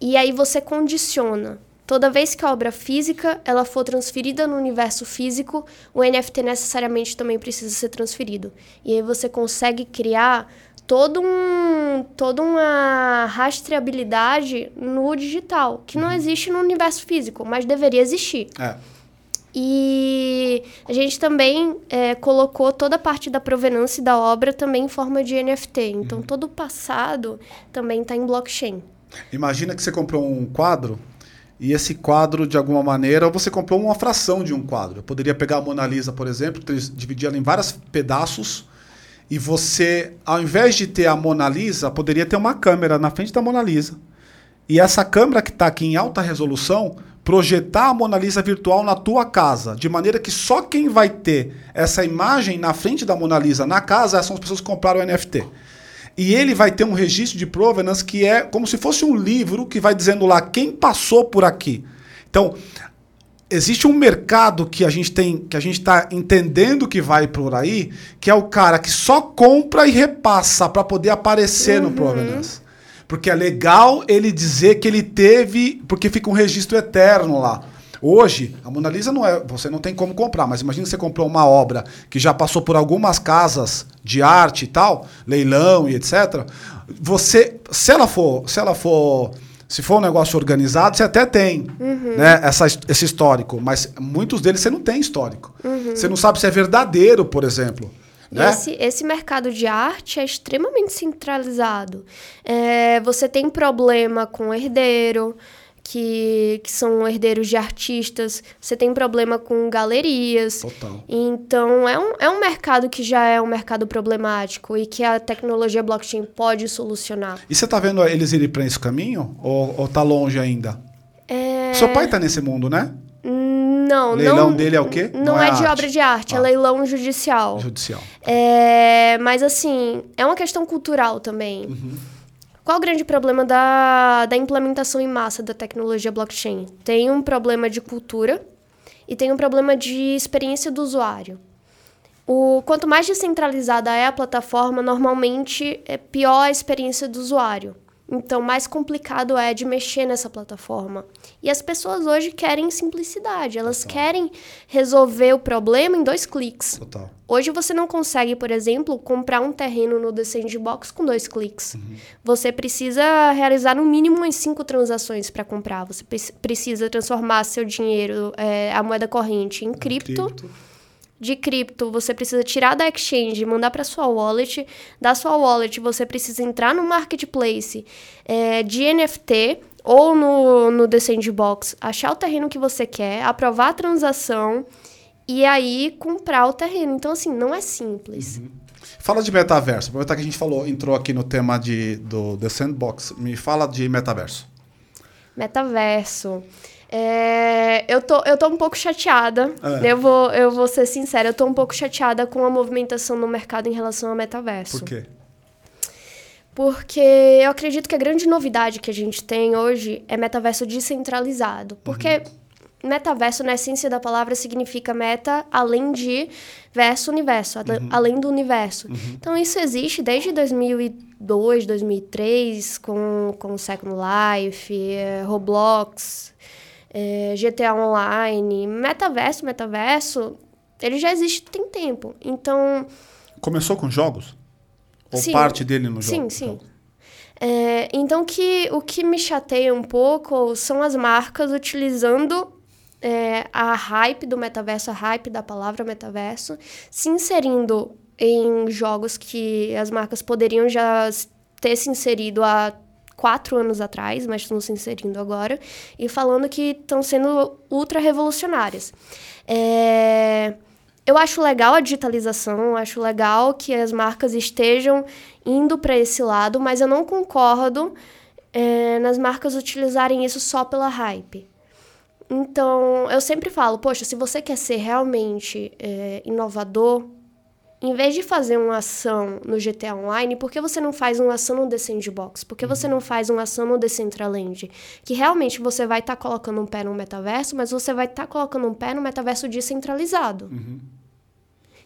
E aí você condiciona. Toda vez que a obra física ela for transferida no universo físico, o NFT necessariamente também precisa ser transferido. E aí você consegue criar todo um, toda uma rastreabilidade no digital, que não uhum. existe no universo físico, mas deveria existir. É. E a gente também é, colocou toda a parte da provenância da obra também em forma de NFT. Então, uhum. todo o passado também está em blockchain. Imagina que você comprou um quadro e esse quadro, de alguma maneira, você comprou uma fração de um quadro. Eu poderia pegar a Mona Lisa, por exemplo, dividir ela em vários pedaços e você, ao invés de ter a Mona Lisa, poderia ter uma câmera na frente da Mona Lisa. E essa câmera que está aqui em alta resolução, projetar a Mona Lisa virtual na tua casa, de maneira que só quem vai ter essa imagem na frente da Mona Lisa na casa são as pessoas que compraram o NFT. E ele vai ter um registro de provenance que é como se fosse um livro que vai dizendo lá quem passou por aqui. Então, existe um mercado que a gente tem, que a gente está entendendo que vai por aí, que é o cara que só compra e repassa para poder aparecer uhum. no Provenance. Porque é legal ele dizer que ele teve, porque fica um registro eterno lá. Hoje, a Mona Lisa não é, você não tem como comprar, mas imagina que você comprou uma obra que já passou por algumas casas de arte e tal, leilão e etc. Você, se ela for, se ela for se for um negócio organizado, você até tem uhum. né, essa, esse histórico, mas muitos deles você não tem histórico. Uhum. Você não sabe se é verdadeiro, por exemplo. Né? Esse, esse mercado de arte é extremamente centralizado. É, você tem problema com herdeiro, que, que são herdeiros de artistas, você tem problema com galerias. Total. Então, é um, é um mercado que já é um mercado problemático e que a tecnologia blockchain pode solucionar. E você está vendo eles irem para esse caminho? Ou, ou tá longe ainda? É... Seu pai está nesse mundo, né? Não, leilão não, dele é o quê? Não, não é, é, de arte. obra de arte, é ah. é leilão judicial. Judicial. É, mas assim, é uma questão cultural também. Uhum. Qual o grande problema da, da implementação em massa da tecnologia blockchain? Tem um problema de cultura e tem um problema de experiência do usuário. O, quanto mais descentralizada é a plataforma, normalmente é pior a experiência do usuário. Então, mais complicado é de mexer nessa plataforma. E as pessoas hoje querem simplicidade, elas Total. querem resolver o problema em dois cliques. Total. Hoje você não consegue, por exemplo, comprar um terreno no The Sandbox com dois cliques. Uhum. Você precisa realizar no mínimo umas cinco transações para comprar. Você precisa transformar seu dinheiro, é, a moeda corrente, em cripto. cripto de cripto, você precisa tirar da exchange, mandar para sua wallet. Da sua wallet, você precisa entrar no marketplace é, de NFT ou no, no The Sandbox, achar o terreno que você quer, aprovar a transação e aí comprar o terreno. Então, assim, não é simples. Uhum. Fala de metaverso. Aproveitar que a gente falou, entrou aqui no tema de, do The Sandbox. Me fala de metaverso. Metaverso. É, eu, tô, eu tô um pouco chateada. É. Eu, vou, eu vou ser sincera, eu tô um pouco chateada com a movimentação no mercado em relação ao metaverso. Por quê? Porque eu acredito que a grande novidade que a gente tem hoje é metaverso descentralizado. Porque uhum. metaverso, na essência da palavra, significa meta além de verso universo, uhum. além do universo. Uhum. Então, isso existe desde 2002, 2003, com, com Second Life, eh, Roblox, GTA Online, metaverso, metaverso, ele já existe tem tempo. Então. Começou com jogos? Ou sim, parte dele no jogo? Sim, sim. É, então, que, o que me chateia um pouco são as marcas utilizando é, a hype do metaverso, a hype da palavra metaverso, se inserindo em jogos que as marcas poderiam já ter se inserido há quatro anos atrás, mas estão se inserindo agora, e falando que estão sendo ultra revolucionárias. É... Eu acho legal a digitalização, acho legal que as marcas estejam indo para esse lado, mas eu não concordo é, nas marcas utilizarem isso só pela hype. Então, eu sempre falo, poxa, se você quer ser realmente é, inovador, em vez de fazer uma ação no GTA Online, por que você não faz uma ação no The Sandbox? Por que você não faz uma ação no Decentraland? Que realmente você vai estar tá colocando um pé no metaverso, mas você vai estar tá colocando um pé no metaverso descentralizado. Uhum.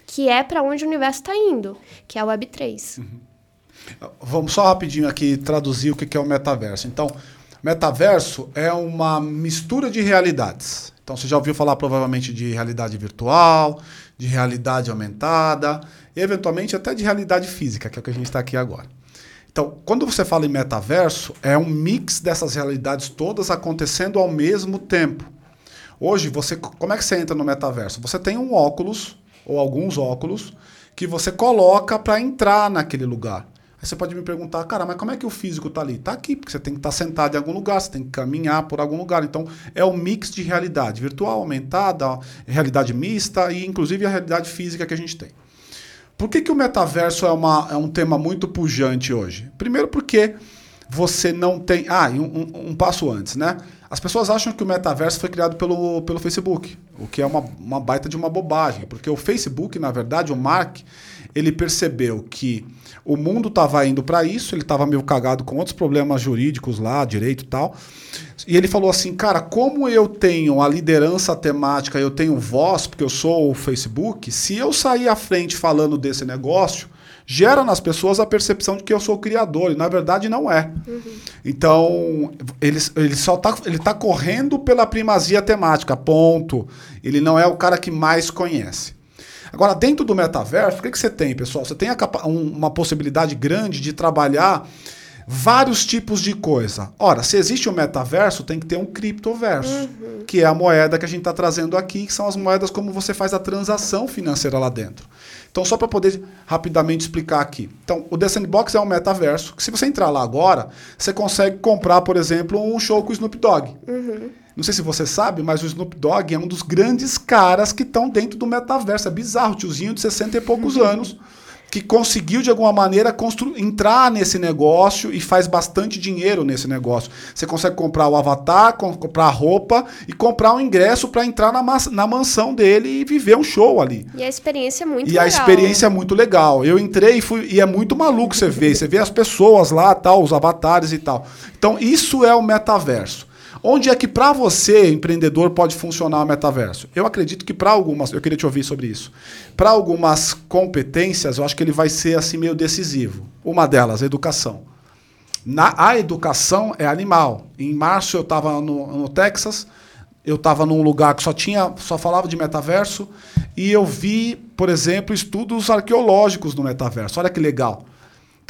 Que é para onde o universo está indo, que é a Web3. Uhum. Vamos só rapidinho aqui traduzir o que é o metaverso. Então, metaverso é uma mistura de realidades. Então, você já ouviu falar provavelmente de realidade virtual, de realidade aumentada, e eventualmente até de realidade física, que é o que a gente está aqui agora. Então, quando você fala em metaverso, é um mix dessas realidades todas acontecendo ao mesmo tempo. Hoje, você, como é que você entra no metaverso? Você tem um óculos, ou alguns óculos, que você coloca para entrar naquele lugar. Aí você pode me perguntar, cara, mas como é que o físico está ali? Está aqui, porque você tem que estar tá sentado em algum lugar, você tem que caminhar por algum lugar. Então, é o um mix de realidade virtual, aumentada, realidade mista e, inclusive, a realidade física que a gente tem. Por que, que o metaverso é, uma, é um tema muito pujante hoje? Primeiro porque você não tem... Ah, um, um, um passo antes, né? As pessoas acham que o metaverso foi criado pelo, pelo Facebook, o que é uma, uma baita de uma bobagem, porque o Facebook, na verdade, o Mark, ele percebeu que o mundo estava indo para isso, ele estava meio cagado com outros problemas jurídicos lá, direito e tal. E ele falou assim, cara, como eu tenho a liderança temática, eu tenho voz, porque eu sou o Facebook, se eu sair à frente falando desse negócio, gera nas pessoas a percepção de que eu sou o criador, e na verdade não é. Uhum. Então, ele, ele só tá, ele tá correndo pela primazia temática, ponto. Ele não é o cara que mais conhece. Agora, dentro do metaverso, o que, que você tem, pessoal? Você tem um, uma possibilidade grande de trabalhar vários tipos de coisa. Ora, se existe um metaverso, tem que ter um criptoverso, uhum. que é a moeda que a gente está trazendo aqui, que são as moedas como você faz a transação financeira lá dentro. Então, só para poder rapidamente explicar aqui. Então, o The Sandbox é um metaverso que, se você entrar lá agora, você consegue comprar, por exemplo, um show com o Snoop Dogg. Uhum. Não sei se você sabe, mas o Snoop Dogg é um dos grandes caras que estão dentro do metaverso. É bizarro, tiozinho de 60 e poucos uhum. anos, que conseguiu de alguma maneira entrar nesse negócio e faz bastante dinheiro nesse negócio. Você consegue comprar o avatar, comprar a roupa e comprar um ingresso para entrar na, na mansão dele e viver um show ali. E a experiência é muito e legal. E a experiência é muito legal. Eu entrei e, fui, e é muito maluco você ver. Você vê as pessoas lá, tal, os avatares e tal. Então, isso é o metaverso. Onde é que para você, empreendedor, pode funcionar o metaverso? Eu acredito que para algumas, eu queria te ouvir sobre isso. Para algumas competências, eu acho que ele vai ser assim meio decisivo. Uma delas, educação. Na, a educação é animal. Em março eu estava no, no Texas, eu estava num lugar que só tinha, só falava de metaverso e eu vi, por exemplo, estudos arqueológicos no metaverso. Olha que legal.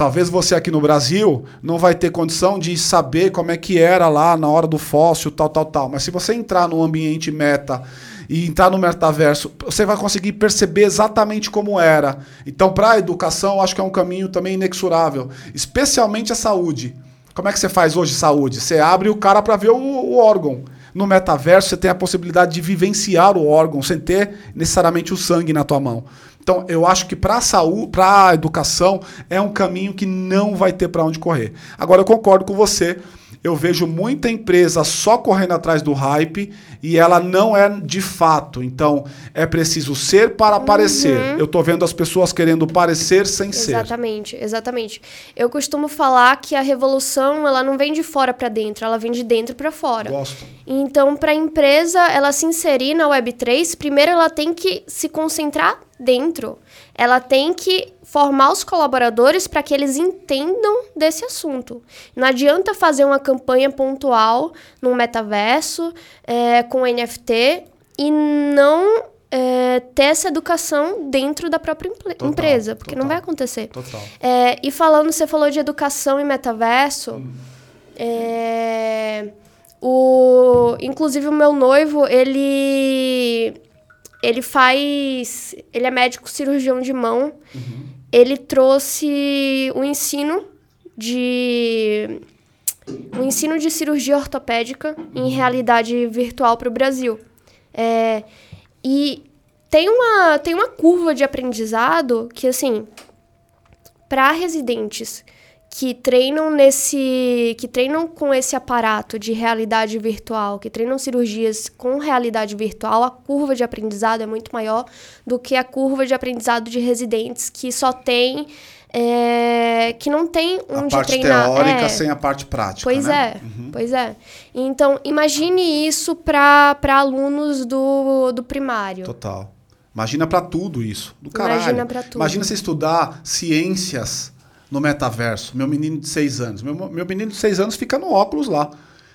Talvez você aqui no Brasil não vai ter condição de saber como é que era lá na hora do fóssil, tal, tal, tal. Mas se você entrar no ambiente meta e entrar no metaverso, você vai conseguir perceber exatamente como era. Então, para a educação, acho que é um caminho também inexorável, especialmente a saúde. Como é que você faz hoje saúde? Você abre o cara para ver o, o órgão. No metaverso, você tem a possibilidade de vivenciar o órgão sem ter necessariamente o sangue na tua mão. Então, eu acho que para a saúde, para a educação, é um caminho que não vai ter para onde correr. Agora, eu concordo com você. Eu vejo muita empresa só correndo atrás do hype e ela não é de fato. Então, é preciso ser para uhum. parecer. Eu estou vendo as pessoas querendo parecer sem exatamente, ser. Exatamente, exatamente. Eu costumo falar que a revolução, ela não vem de fora para dentro, ela vem de dentro para fora. Gosto. Então, para a empresa ela se inserir na Web3, primeiro ela tem que se concentrar dentro. Ela tem que formar os colaboradores para que eles entendam desse assunto. Não adianta fazer uma campanha pontual no metaverso é, com NFT e não é, ter essa educação dentro da própria total, empresa, porque total, não vai acontecer. Total. É, e falando, você falou de educação e metaverso. Hum. É, o, inclusive o meu noivo, ele ele faz. Ele é médico cirurgião de mão. Uhum. Ele trouxe o ensino de. O ensino de cirurgia ortopédica em realidade virtual para o Brasil. É, e tem uma, tem uma curva de aprendizado que, assim, para residentes que treinam nesse que treinam com esse aparato de realidade virtual, que treinam cirurgias com realidade virtual, a curva de aprendizado é muito maior do que a curva de aprendizado de residentes que só tem é, que não tem onde a parte treinar. teórica é. sem a parte prática. Pois né? é, uhum. pois é. Então, imagine isso para alunos do, do primário. Total. Imagina para tudo isso. Do caralho. Imagina para tudo. Imagina você estudar ciências no metaverso. Meu menino de seis anos. Meu, meu menino de seis anos fica no óculos lá.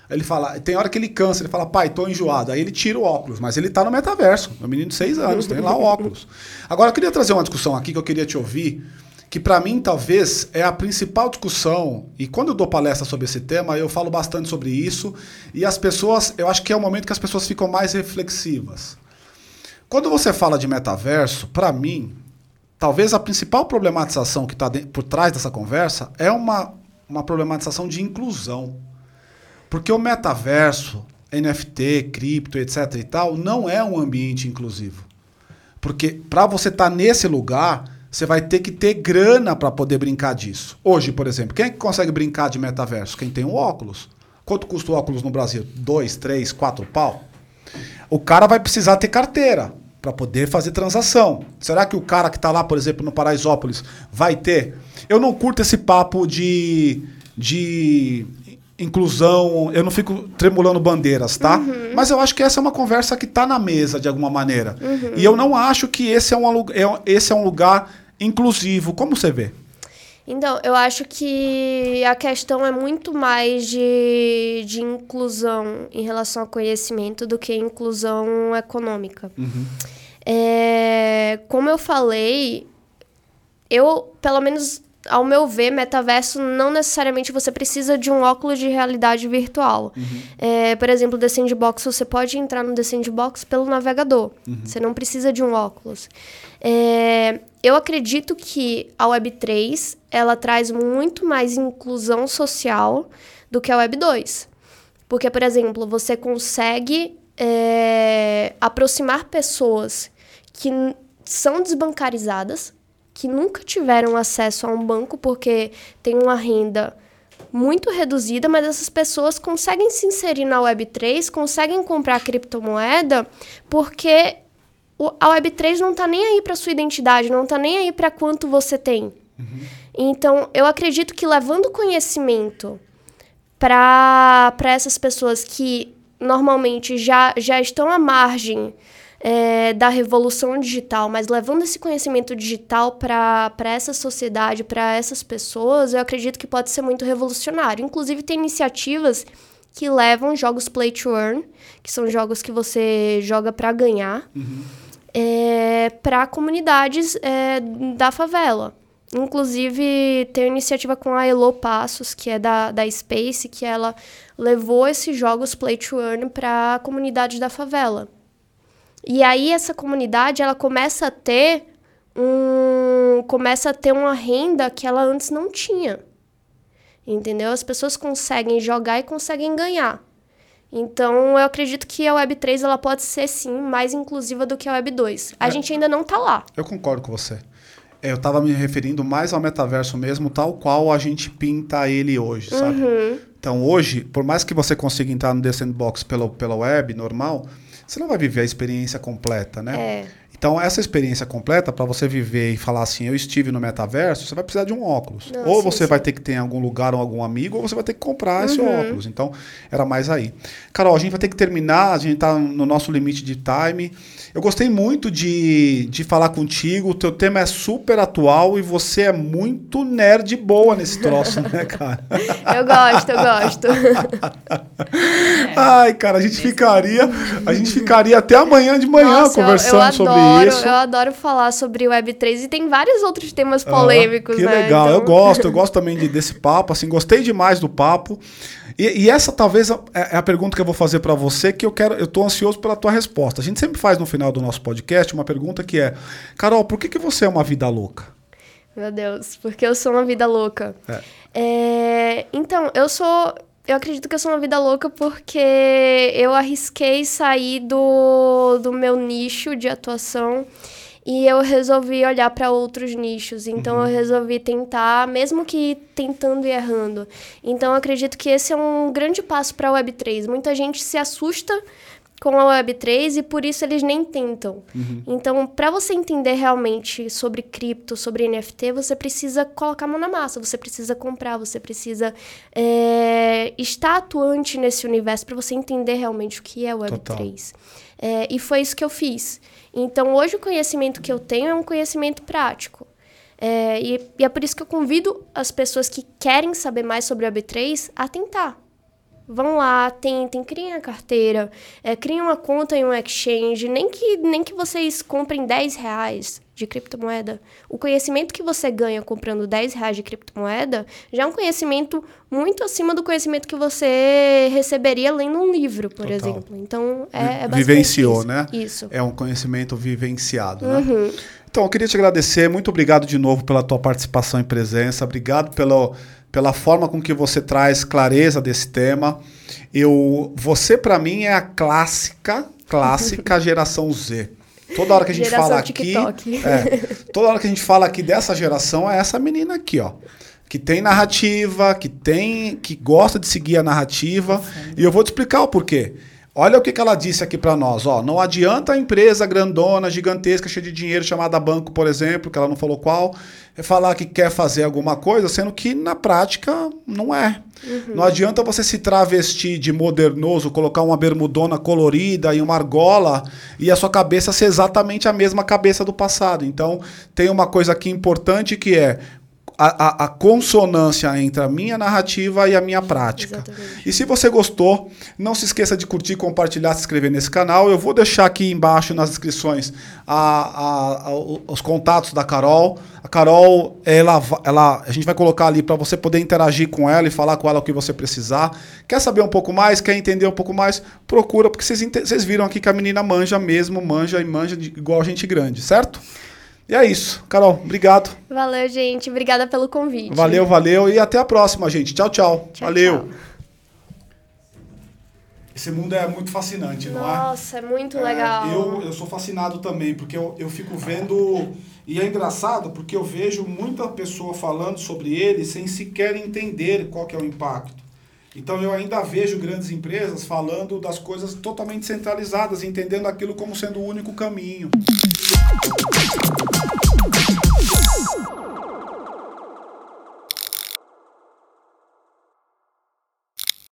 Ele fala, tem hora que ele cansa, ele fala, pai, tô enjoado. Aí ele tira o óculos, mas ele tá no metaverso. Meu menino de seis anos, tem lá o óculos. Agora, eu queria trazer uma discussão aqui que eu queria te ouvir, que para mim talvez é a principal discussão. E quando eu dou palestra sobre esse tema, eu falo bastante sobre isso. E as pessoas, eu acho que é o momento que as pessoas ficam mais reflexivas. Quando você fala de metaverso, para mim, talvez a principal problematização que está por trás dessa conversa é uma, uma problematização de inclusão. Porque o metaverso, NFT, cripto, etc. e tal, não é um ambiente inclusivo. Porque para você estar tá nesse lugar, você vai ter que ter grana para poder brincar disso. Hoje, por exemplo, quem é que consegue brincar de metaverso? Quem tem um óculos. Quanto custa o óculos no Brasil? Dois, três, quatro pau? O cara vai precisar ter carteira para poder fazer transação. Será que o cara que está lá, por exemplo, no Paraisópolis, vai ter? Eu não curto esse papo de, de inclusão, eu não fico tremulando bandeiras, tá? Uhum. Mas eu acho que essa é uma conversa que está na mesa de alguma maneira. Uhum. E eu não acho que esse é, um, é, esse é um lugar inclusivo. Como você vê? Então, eu acho que a questão é muito mais de, de inclusão em relação ao conhecimento do que inclusão econômica. Uhum. É, como eu falei, eu, pelo menos ao meu ver, metaverso não necessariamente você precisa de um óculos de realidade virtual. Uhum. É, por exemplo, The Sandbox, você pode entrar no The Sandbox pelo navegador. Uhum. Você não precisa de um óculos. É, eu acredito que a Web3 ela traz muito mais inclusão social do que a Web2. Porque, por exemplo, você consegue é, aproximar pessoas que são desbancarizadas, que nunca tiveram acesso a um banco porque tem uma renda muito reduzida, mas essas pessoas conseguem se inserir na Web3, conseguem comprar criptomoeda porque a Web3 não está nem aí para sua identidade, não está nem aí para quanto você tem. Uhum. Então, eu acredito que levando conhecimento para essas pessoas que normalmente já, já estão à margem é, da revolução digital, mas levando esse conhecimento digital para essa sociedade, para essas pessoas, eu acredito que pode ser muito revolucionário. Inclusive, tem iniciativas que levam jogos play to earn, que são jogos que você joga para ganhar, uhum. é, para comunidades é, da favela. Inclusive, tem uma iniciativa com a Elo Passos, que é da, da Space, que ela levou esses jogos play to earn para a comunidade da favela. E aí essa comunidade ela começa a ter um começa a ter uma renda que ela antes não tinha. Entendeu? As pessoas conseguem jogar e conseguem ganhar. Então, eu acredito que a Web3 ela pode ser sim mais inclusiva do que a Web2. A é, gente ainda não está lá. Eu concordo com você. É, eu estava me referindo mais ao metaverso mesmo, tal qual a gente pinta ele hoje, sabe? Uhum. Então, hoje, por mais que você consiga entrar no The Sandbox pela, pela web normal, você não vai viver a experiência completa, né? É. Então, essa experiência completa, para você viver e falar assim, eu estive no metaverso, você vai precisar de um óculos. Não, ou sim, você sim. vai ter que ter em algum lugar ou algum amigo, ou você vai ter que comprar uhum. esse óculos. Então, era mais aí. Carol, a gente vai ter que terminar, a gente está no nosso limite de time. Eu gostei muito de, de falar contigo. O teu tema é super atual e você é muito nerd boa nesse troço, né, cara? [laughs] eu gosto, eu gosto. [laughs] Ai, cara, a gente ficaria, a gente ficaria até amanhã de manhã Nossa, conversando eu, eu sobre adoro, isso. Eu adoro falar sobre Web3 e tem vários outros temas polêmicos, ah, que né? Que legal, então... eu gosto, eu gosto também de, desse papo, assim, gostei demais do papo. E, e, essa talvez é, é a pergunta que eu vou fazer para você, que eu quero, eu tô ansioso pela tua resposta. A gente sempre faz no final do nosso podcast uma pergunta que é: Carol, por que, que você é uma vida louca? Meu Deus, porque eu sou uma vida louca. É. É, então, eu sou. Eu acredito que eu sou uma vida louca porque eu arrisquei sair do, do meu nicho de atuação e eu resolvi olhar para outros nichos. Então, uhum. eu resolvi tentar, mesmo que tentando e errando. Então, eu acredito que esse é um grande passo para a Web3. Muita gente se assusta com a Web3 e por isso eles nem tentam. Uhum. Então, para você entender realmente sobre cripto, sobre NFT, você precisa colocar a mão na massa, você precisa comprar, você precisa é, estar atuante nesse universo para você entender realmente o que é Web3. É, e foi isso que eu fiz. Então, hoje o conhecimento que eu tenho é um conhecimento prático. É, e, e é por isso que eu convido as pessoas que querem saber mais sobre Web3 a tentar Vão lá, tentem, criem a carteira, é, criem uma conta em um exchange, nem que, nem que vocês comprem 10 reais de criptomoeda. O conhecimento que você ganha comprando 10 reais de criptomoeda já é um conhecimento muito acima do conhecimento que você receberia lendo um livro, por Total. exemplo. Então, é, é bastante Vivenciou, isso. né? Isso. É um conhecimento vivenciado, né? Uhum. Então, eu queria te agradecer. Muito obrigado de novo pela tua participação e presença. Obrigado pelo pela forma com que você traz clareza desse tema. Eu, você para mim é a clássica, clássica [laughs] geração Z. Toda hora que a gente geração fala aqui, é, toda hora que a gente fala aqui dessa geração é essa menina aqui, ó que tem narrativa, que tem, que gosta de seguir a narrativa, e eu vou te explicar o porquê. Olha o que, que ela disse aqui para nós. Ó, não adianta a empresa grandona, gigantesca, cheia de dinheiro, chamada banco, por exemplo, que ela não falou qual, falar que quer fazer alguma coisa, sendo que na prática não é. Uhum. Não adianta você se travestir de modernoso, colocar uma bermudona colorida e uma argola e a sua cabeça ser exatamente a mesma cabeça do passado. Então, tem uma coisa aqui importante que é a, a, a, consonância entre a minha narrativa e a minha prática. Exatamente. E se você gostou, não se esqueça de curtir, compartilhar, se inscrever nesse canal. Eu vou deixar aqui embaixo nas descrições a, os contatos da Carol. A Carol, ela, ela, a gente vai colocar ali para você poder interagir com ela e falar com ela o que você precisar. Quer saber um pouco mais? Quer entender um pouco mais? Procura, porque vocês, vocês viram aqui que a menina manja mesmo, manja e manja de, igual gente grande, certo? E é isso. Carol, obrigado. Valeu, gente. Obrigada pelo convite. Valeu, valeu. E até a próxima, gente. Tchau, tchau. tchau valeu. Tchau. Esse mundo é muito fascinante, não é? Nossa, é muito legal. É, eu, eu sou fascinado também, porque eu, eu fico vendo. E é engraçado porque eu vejo muita pessoa falando sobre ele sem sequer entender qual que é o impacto. Então eu ainda vejo grandes empresas falando das coisas totalmente centralizadas, entendendo aquilo como sendo o único caminho.